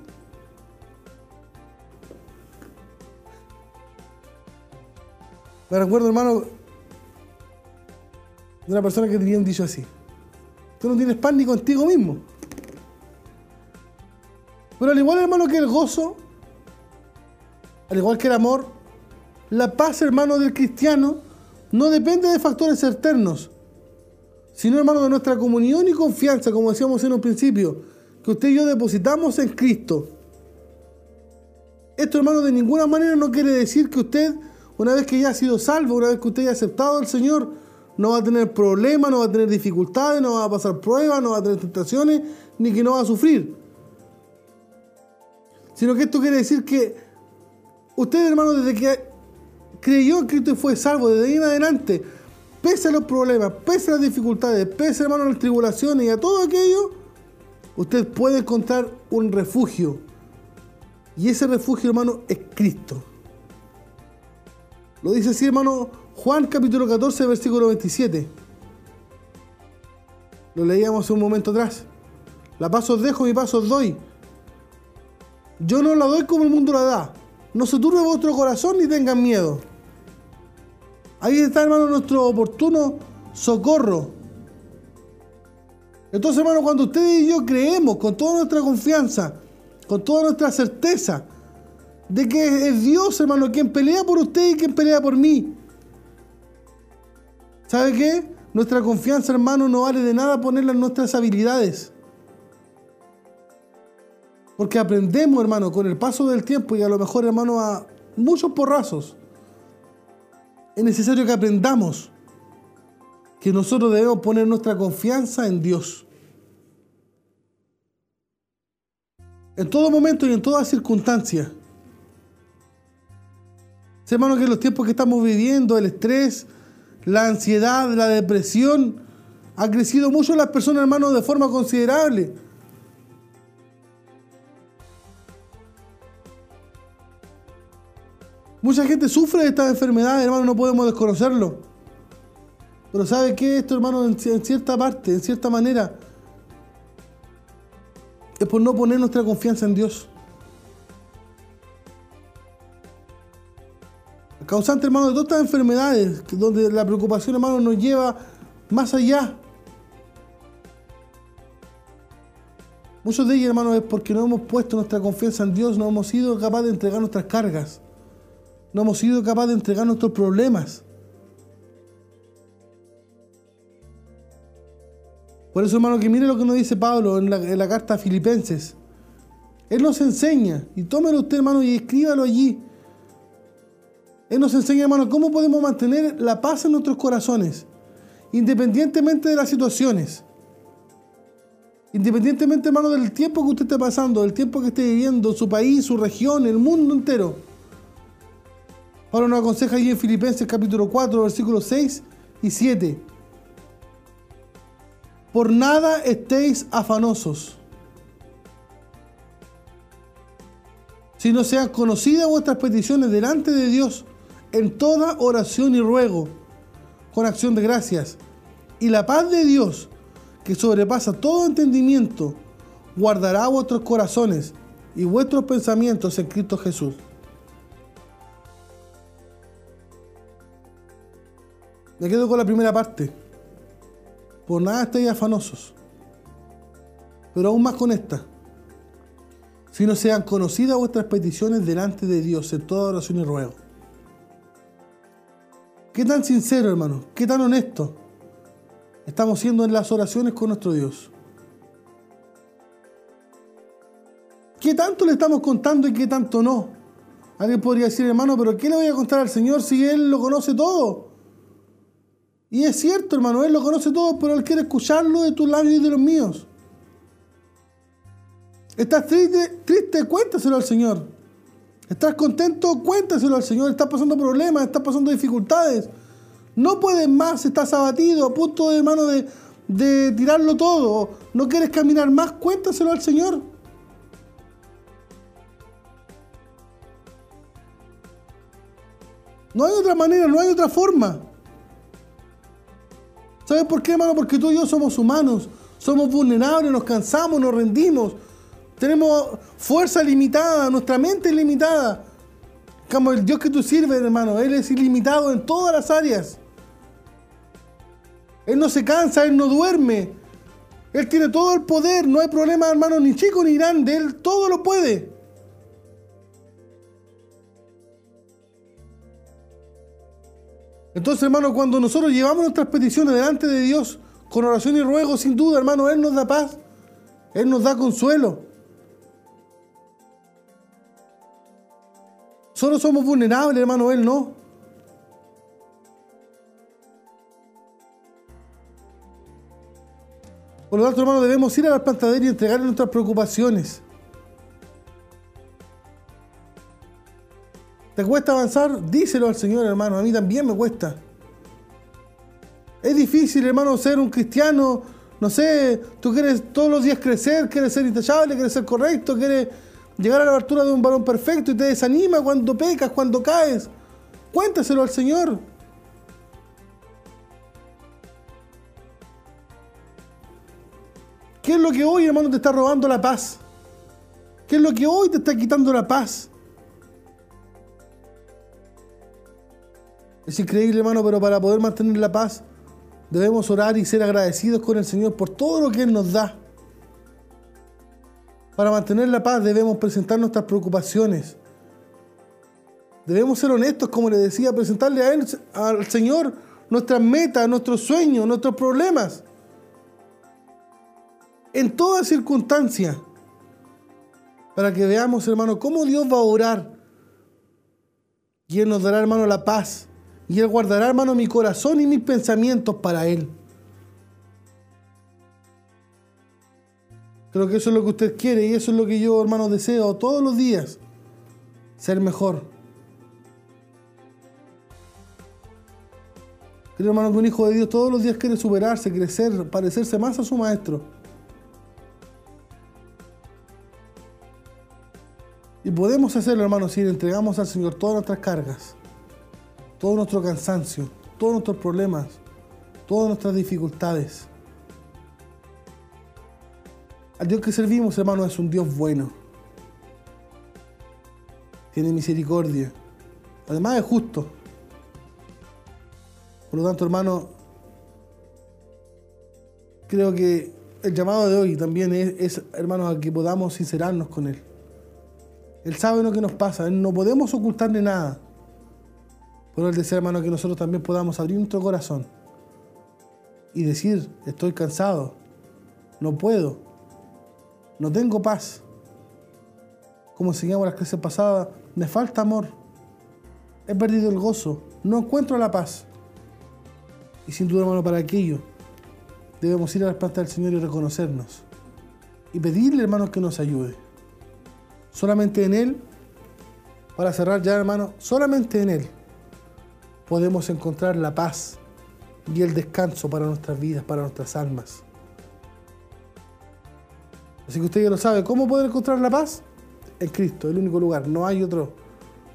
Me recuerdo, hermano, de una persona que tenía un dicho así. Tú no tienes paz ni contigo mismo. Pero al igual, hermano, que el gozo, al igual que el amor, la paz, hermano, del cristiano no depende de factores externos, sino, hermano, de nuestra comunión y confianza, como decíamos en un principio, que usted y yo depositamos en Cristo. Esto, hermano, de ninguna manera no quiere decir que usted, una vez que ya ha sido salvo, una vez que usted ya ha aceptado al Señor, no va a tener problemas, no va a tener dificultades, no va a pasar pruebas, no va a tener tentaciones, ni que no va a sufrir. Sino que esto quiere decir que usted, hermano, desde que creyó en Cristo y fue salvo, desde ahí en adelante, pese a los problemas, pese a las dificultades, pese, hermano, a las tribulaciones y a todo aquello, usted puede encontrar un refugio. Y ese refugio, hermano, es Cristo. Lo dice así, hermano, Juan capítulo 14, versículo 27. Lo leíamos un momento atrás. La paz os dejo, mi paz os doy. Yo no la doy como el mundo la da. No se turbe vuestro corazón ni tengan miedo. Ahí está, hermano, nuestro oportuno socorro. Entonces, hermano, cuando usted y yo creemos con toda nuestra confianza, con toda nuestra certeza, de que es Dios, hermano, quien pelea por usted y quien pelea por mí. ¿Sabe qué? Nuestra confianza, hermano, no vale de nada ponerla en nuestras habilidades. Porque aprendemos, hermano, con el paso del tiempo y a lo mejor, hermano, a muchos porrazos es necesario que aprendamos que nosotros debemos poner nuestra confianza en Dios. En todo momento y en todas circunstancias. Hermano, que los tiempos que estamos viviendo, el estrés, la ansiedad, la depresión, ha crecido mucho las personas, hermanos, de forma considerable. Mucha gente sufre de estas enfermedades, hermano, no podemos desconocerlo. Pero ¿sabe qué? Esto, hermano, en, cierta parte, en cierta manera, es por no poner nuestra confianza en Dios. Causante, hermano, de todas estas enfermedades, donde la preocupación, hermano, nos lleva más allá. Muchos de ellos, hermano, es porque no hemos puesto nuestra confianza en Dios, no hemos sido capaces de entregar nuestras cargas. No hemos sido capaces de entregar nuestros problemas. Por eso, hermano, que mire lo que nos dice Pablo en la, carta a Filipenses. Él nos enseña, y tómelo usted, hermano, y escríbalo allí. Él nos enseña, hermano, cómo podemos mantener la paz en nuestros corazones, independientemente de las situaciones. Independientemente, hermano, del tiempo que usted esté pasando, del tiempo que esté viviendo, su país, su región, el mundo entero. Ahora nos aconseja ahí en Filipenses capítulo 4, versículos 6 y 7. Por nada estéis afanosos, Si no sean conocidas vuestras peticiones delante de Dios en toda oración y ruego, con acción de gracias. Y la paz de Dios, que sobrepasa todo entendimiento, guardará vuestros corazones y vuestros pensamientos en Cristo Jesús. Me quedo con la primera parte. Por nada estéis afanosos. Pero aún más con esta. Si no sean conocidas vuestras peticiones delante de Dios en toda oración y ruego. ¿Qué tan sincero, hermano? ¿Qué tan honesto estamos siendo en las oraciones con nuestro Dios? ¿Qué tanto le estamos contando y qué tanto no? Alguien podría decir, hermano, pero ¿qué le voy a contar al Señor si Él lo conoce todo? Y es cierto, hermano, Él lo conoce todo, pero Él quiere escucharlo de tus labios y de los míos. ¿Estás triste? Triste, cuéntaselo al Señor. ¿Estás contento? Cuéntaselo al Señor. ¿Estás pasando problemas? ¿Estás pasando dificultades? No puedes más, estás abatido, a punto de, de, de tirarlo todo. ¿No quieres caminar más? Cuéntaselo al Señor. No hay otra manera, no hay otra forma. ¿Sabes por qué, hermano? Porque tú y yo somos humanos, somos vulnerables, nos cansamos, nos rendimos, tenemos fuerza limitada, nuestra mente es limitada. Como el Dios que tú sirves, hermano, Él es ilimitado en todas las áreas. Él no se cansa, Él no duerme. Él tiene todo el poder, no hay problema, hermano, ni chico ni grande, Él todo lo puede. Entonces, hermano, cuando nosotros llevamos nuestras peticiones delante de Dios con oración y ruego, sin duda, hermano, Él nos da paz, Él nos da consuelo. Solo somos vulnerables, hermano, Él no. Por lo tanto, hermano, debemos ir a la plantadera y entregarle nuestras preocupaciones. ¿Te cuesta avanzar? Díselo al Señor, hermano. A mí también me cuesta. Es difícil, hermano, ser un cristiano. No sé, tú quieres todos los días crecer, quieres ser intachable, quieres ser correcto, quieres llegar a la altura de un varón perfecto y te desanima cuando pecas, cuando caes. Cuéntaselo al Señor. ¿Qué es lo que hoy, hermano, te está robando la paz? ¿Qué es lo que hoy te está quitando la paz? Es increíble, hermano, pero para poder mantener la paz debemos orar y ser agradecidos con el Señor por todo lo que Él nos da. Para mantener la paz debemos presentar nuestras preocupaciones. Debemos ser honestos, como le decía, presentarle a Él, al Señor, nuestras metas, nuestros sueños, nuestros problemas en toda circunstancia, para que veamos, hermano, cómo Dios va a orar. Y Él nos dará, hermano, la paz. Y Él guardará, hermano, mi corazón y mis pensamientos para Él. Creo que eso es lo que usted quiere y eso es lo que yo, hermano, deseo todos los días. Ser mejor. Creo, hermano, que un hijo de Dios todos los días quiere superarse, crecer, parecerse más a su maestro. Y podemos hacerlo, hermanos, si le entregamos al Señor todas nuestras cargas, todo nuestro cansancio, todos nuestros problemas, todas nuestras dificultades. Al Dios que servimos, hermano, es un Dios bueno. Tiene misericordia. Además es justo. Por lo tanto, hermano, creo que el llamado de hoy también es, es hermanos, a que podamos sincerarnos con Él. Él sabe lo que nos pasa, no podemos ocultarle nada. Pero Él desea, hermano, que nosotros también podamos abrir nuestro corazón y decir, estoy cansado, no puedo, no tengo paz. Como enseñamos las clases pasadas, me falta amor, he perdido el gozo, no encuentro la paz. Y sin duda, hermano, para aquello debemos ir a las plantas del Señor y reconocernos. Y pedirle, hermano, que nos ayude. Solamente en Él, para cerrar ya hermano, solamente en Él podemos encontrar la paz y el descanso para nuestras vidas, para nuestras almas. Así que usted ya lo sabe, ¿cómo poder encontrar la paz? En Cristo, el único lugar, no hay otro.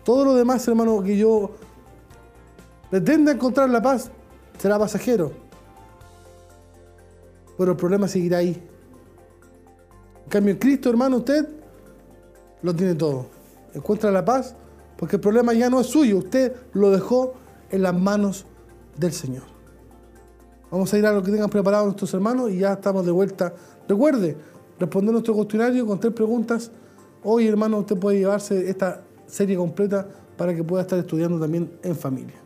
Todo lo demás, hermano, que yo pretenda encontrar la paz, será pasajero. Pero el problema seguirá ahí. En cambio, en Cristo, hermano, usted lo tiene todo. Encuentra la paz porque el problema ya no es suyo, usted lo dejó en las manos del Señor. Vamos a ir a lo que tengan preparado nuestros hermanos y ya estamos de vuelta. Recuerde, responder nuestro cuestionario con tres preguntas. Hoy, hermano, usted puede llevarse esta serie completa para que pueda estar estudiando también en familia.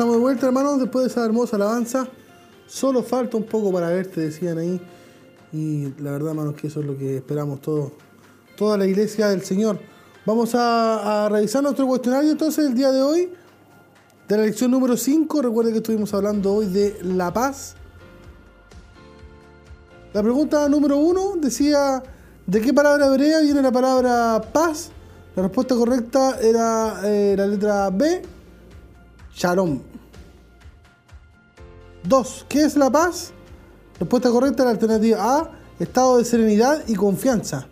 Estamos de vuelta, hermanos, después de esa hermosa alabanza. Solo falta un poco para verte, decían ahí. Y la verdad, hermanos, que eso es lo que esperamos todos, toda la iglesia del Señor. Vamos a, revisar nuestro cuestionario entonces el día de hoy, de la lección número 5. Recuerden que estuvimos hablando hoy de la paz. La pregunta número 1 decía, ¿de qué palabra hebrea viene la palabra paz? La respuesta correcta era eh, la letra B, Shalom. 2. ¿Qué es la paz? Respuesta correcta, la alternativa A, estado de serenidad y confianza.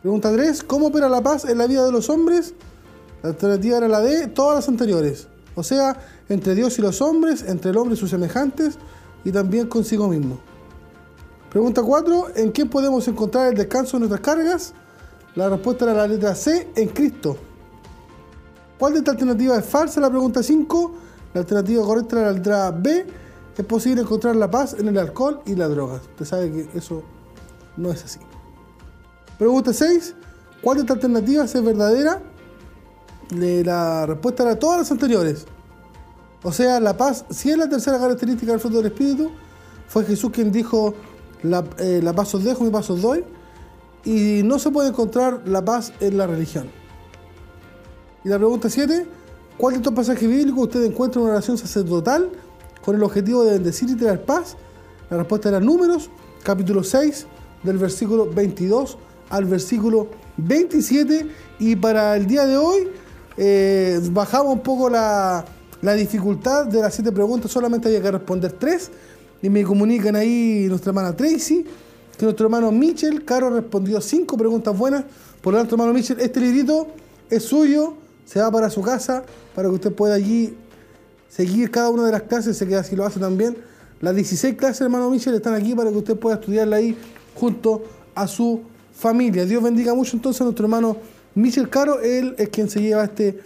Pregunta 3. ¿Cómo opera la paz en la vida de los hombres? La alternativa era la D, todas las anteriores. O sea, entre Dios y los hombres, entre el hombre y sus semejantes y también consigo mismo. Pregunta 4. ¿En qué podemos encontrar el descanso de nuestras cargas? La respuesta era la letra C, en Cristo. ¿Cuál de estas alternativas es falsa? La pregunta 5. La alternativa correcta era la letra B. Es posible encontrar la paz en el alcohol y las drogas. Usted sabe que eso no es así. Pregunta 6. ¿Cuál de estas alternativas es verdadera? La respuesta era todas las anteriores. O sea, la paz, si es la tercera característica del fruto del Espíritu, fue Jesús quien dijo, la, eh, la paz os dejo, mi paz os doy. Y no se puede encontrar la paz en la religión. Y la pregunta 7, ¿cuál de estos pasajes bíblicos usted encuentra una oración sacerdotal con el objetivo de bendecir y traer paz? La respuesta era Números, capítulo 6, del versículo 22 al versículo 27. Y para el día de hoy eh, bajamos un poco la, la dificultad de las siete preguntas, solamente había que responder tres. Y me comunican ahí nuestra hermana Tracy, que nuestro hermano Mitchell, Caro respondió cinco preguntas buenas. Por lo tanto, hermano Mitchell, este librito es suyo se va para su casa para que usted pueda allí seguir cada una de las clases, se queda si lo hace también. Las 16 clases, hermano Michel, están aquí para que usted pueda estudiarla ahí junto a su familia. Dios bendiga mucho entonces a nuestro hermano Michel Caro, él es quien se lleva este,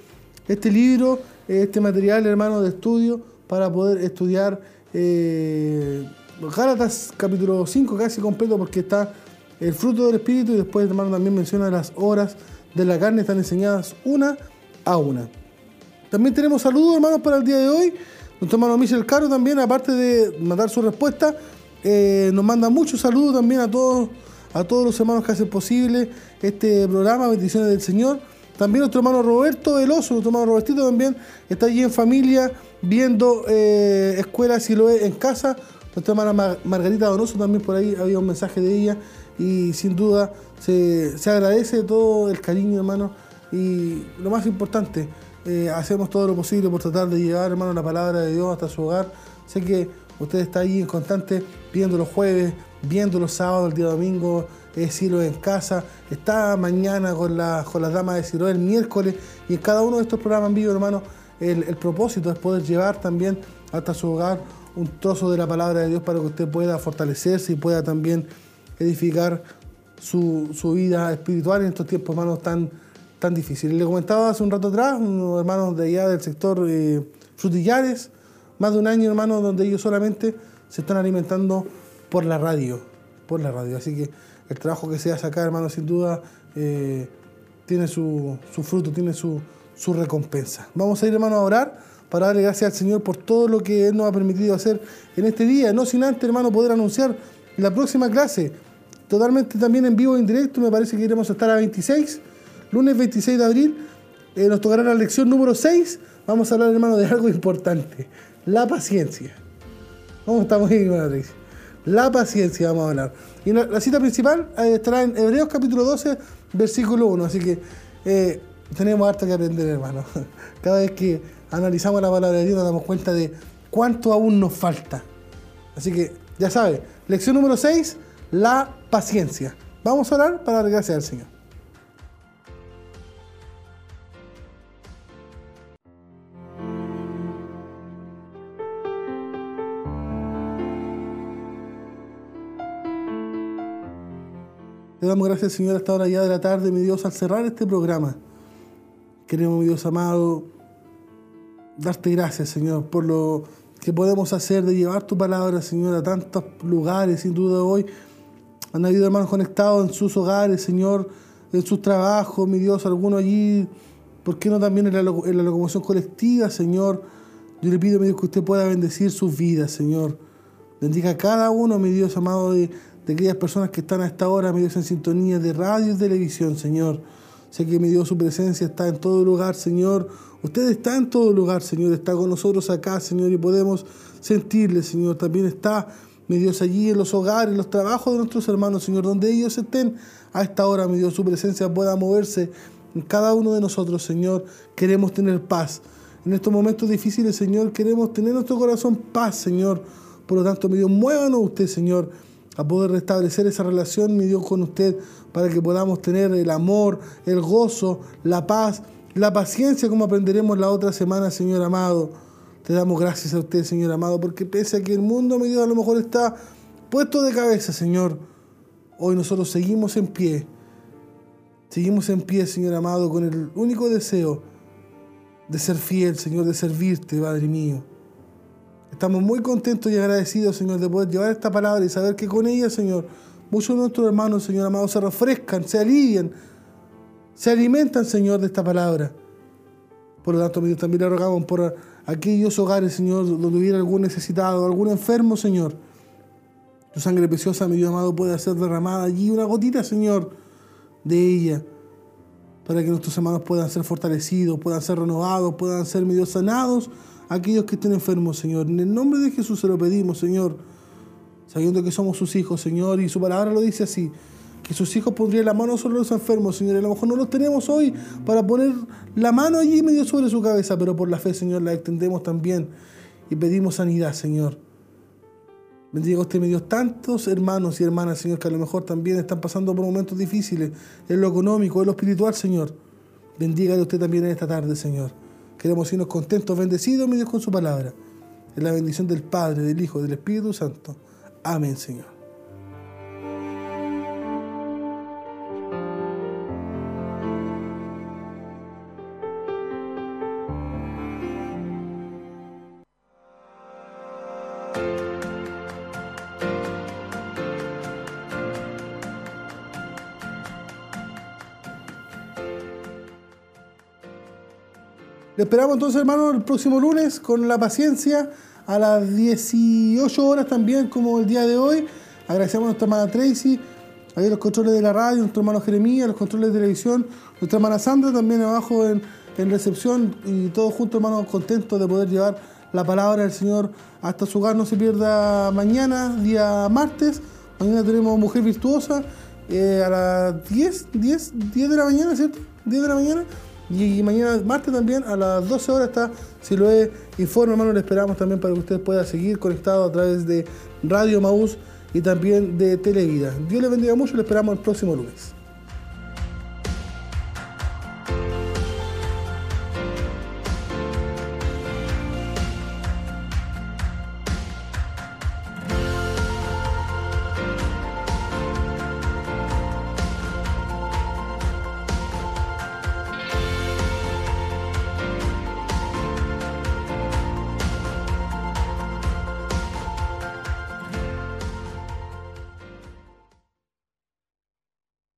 este libro, este material, hermano, de estudio para poder estudiar eh, Gálatas capítulo 5 casi completo porque está el fruto del Espíritu y después, hermano, también menciona las horas de la carne, están enseñadas una una. También tenemos saludos, hermanos, para el día de hoy. Nuestro hermano Michel Caro también, aparte de mandar su respuesta, eh, nos manda muchos saludos también a todos, a todos los hermanos que hacen posible este programa, bendiciones del Señor. También nuestro hermano Roberto Veloso, nuestro hermano Robertito también, está allí en familia viendo eh, Escuela Siloé en casa. Nuestra hermana Margarita Donoso también por ahí había un mensaje de ella y sin duda se, se agradece todo el cariño, hermano y lo más importante, eh, hacemos todo lo posible por tratar de llevar, hermano, la palabra de Dios hasta su hogar. Sé que usted está ahí en constante viendo los jueves, viendo los sábados, el día domingo, es Silo en casa, está mañana con, la, con las damas de Silo el miércoles, y en cada uno de estos programas en vivo, hermano, el, el propósito es poder llevar también hasta su hogar un trozo de la palabra de Dios para que usted pueda fortalecerse y pueda también edificar su, su vida espiritual en estos tiempos, hermanos, tan tan difícil. Le comentaba hace un rato atrás, unos hermanos de allá del sector eh, frutillares, más de un año, hermanos, donde ellos solamente se están alimentando por la radio, por la radio. Así que el trabajo que se hace acá, hermanos, sin duda, eh, tiene su, fruto, tiene su, su recompensa. Vamos a ir, hermanos, a orar para darle gracias al Señor por todo lo que Él nos ha permitido hacer en este día. No sin antes, hermano, poder anunciar la próxima clase, totalmente también en vivo en directo. Me parece que iremos a estar a 26 lunes 26 de abril, eh, nos tocará la lección número 6. Vamos a hablar, hermano, de algo importante. La paciencia. ¿Cómo estamos ahí, hermano La paciencia vamos a hablar. Y la, cita principal eh, estará en Hebreos capítulo 12, versículo 1. Así que eh, tenemos harto que aprender, hermano. Cada vez que analizamos la palabra de Dios nos damos cuenta de cuánto aún nos falta. Así que, ya sabe, lección número 6, la paciencia. Vamos a orar para dar gracias al Señor. Le damos gracias, Señor, a esta hora ya de la tarde, mi Dios, al cerrar este programa. Queremos, mi Dios amado, darte gracias, Señor, por lo que podemos hacer de llevar tu palabra, Señor, a tantos lugares, sin duda hoy. Han habido hermanos conectados en sus hogares, Señor, en sus trabajos, mi Dios, algunos allí, ¿por qué no también en la, en la locomoción colectiva, Señor? Yo le pido, mi Dios, que usted pueda bendecir sus vidas, Señor. Bendiga a cada uno, mi Dios amado, de de aquellas personas que están a esta hora, mi Dios, en sintonía de radio y televisión, Señor. Sé que mi Dios, su presencia está en todo lugar, Señor. Usted está en todo lugar, Señor. Está con nosotros acá, Señor, y podemos sentirle, Señor. También está, mi Dios, allí en los hogares, en los trabajos de nuestros hermanos, Señor, donde ellos estén a esta hora, mi Dios, su presencia pueda moverse en cada uno de nosotros, Señor. Queremos tener paz. En estos momentos difíciles, Señor, queremos tener nuestro corazón paz, Señor. Por lo tanto, mi Dios, muévanos usted, Señor a poder restablecer esa relación, mi Dios, con usted, para que podamos tener el amor, el gozo, la paz, la paciencia, como aprenderemos la otra semana, Señor amado. Te damos gracias a usted, Señor amado, porque pese a que el mundo, mi Dios, a lo mejor está puesto de cabeza, Señor, hoy nosotros seguimos en pie. Seguimos en pie, Señor amado, con el único deseo de ser fiel, Señor, de servirte, Padre mío. Estamos muy contentos y agradecidos, Señor, de poder llevar esta palabra y saber que con ella, Señor, muchos de nuestros hermanos, Señor amado, se refrescan, se alivian, se alimentan, Señor, de esta palabra. Por lo tanto, también le rogamos por aquellos hogares, Señor, donde hubiera algún necesitado, algún enfermo, Señor. Tu sangre preciosa, mi Dios amado, pueda ser derramada allí, una gotita, Señor, de ella, para que nuestros hermanos puedan ser fortalecidos, puedan ser renovados, puedan ser medio sanados aquellos que estén enfermos, Señor. En el nombre de Jesús se lo pedimos, Señor, sabiendo que somos sus hijos, Señor, y su palabra lo dice así. Que sus hijos pondrían la mano sobre los enfermos, Señor. Y a lo mejor no los tenemos hoy para poner la mano allí medio sobre su cabeza, pero por la fe, Señor, la extendemos también y pedimos sanidad, Señor. Bendiga usted, mi Dios, tantos hermanos y hermanas, Señor, que a lo mejor también están pasando por momentos difíciles en lo económico, en lo espiritual, Señor. Bendígale usted también en esta tarde, Señor. Queremos irnos contentos, bendecidos, mi Dios, con su palabra. En la bendición del Padre, del Hijo, del Espíritu Santo. Amén, Señor. Esperamos entonces, hermano, el próximo lunes con la paciencia a las 18 horas también, como el día de hoy. Agradecemos a nuestra hermana Tracy, a los controles de la radio, nuestro hermano Jeremías, los controles de televisión, nuestra hermana Sandra también abajo en, en recepción y todos juntos, hermanos, contentos de poder llevar la palabra del Señor hasta su hogar. No se pierda mañana, día martes. Mañana tenemos Mujer Virtuosa eh, a las 10, 10, 10 de la mañana, ¿cierto? 10 de la mañana. Y mañana martes también a las 12 horas está si lo es Informe, hermano. Le esperamos también para que usted pueda seguir conectado a través de Radio Maús y también de Televida. Dios le bendiga mucho. Le esperamos el próximo lunes.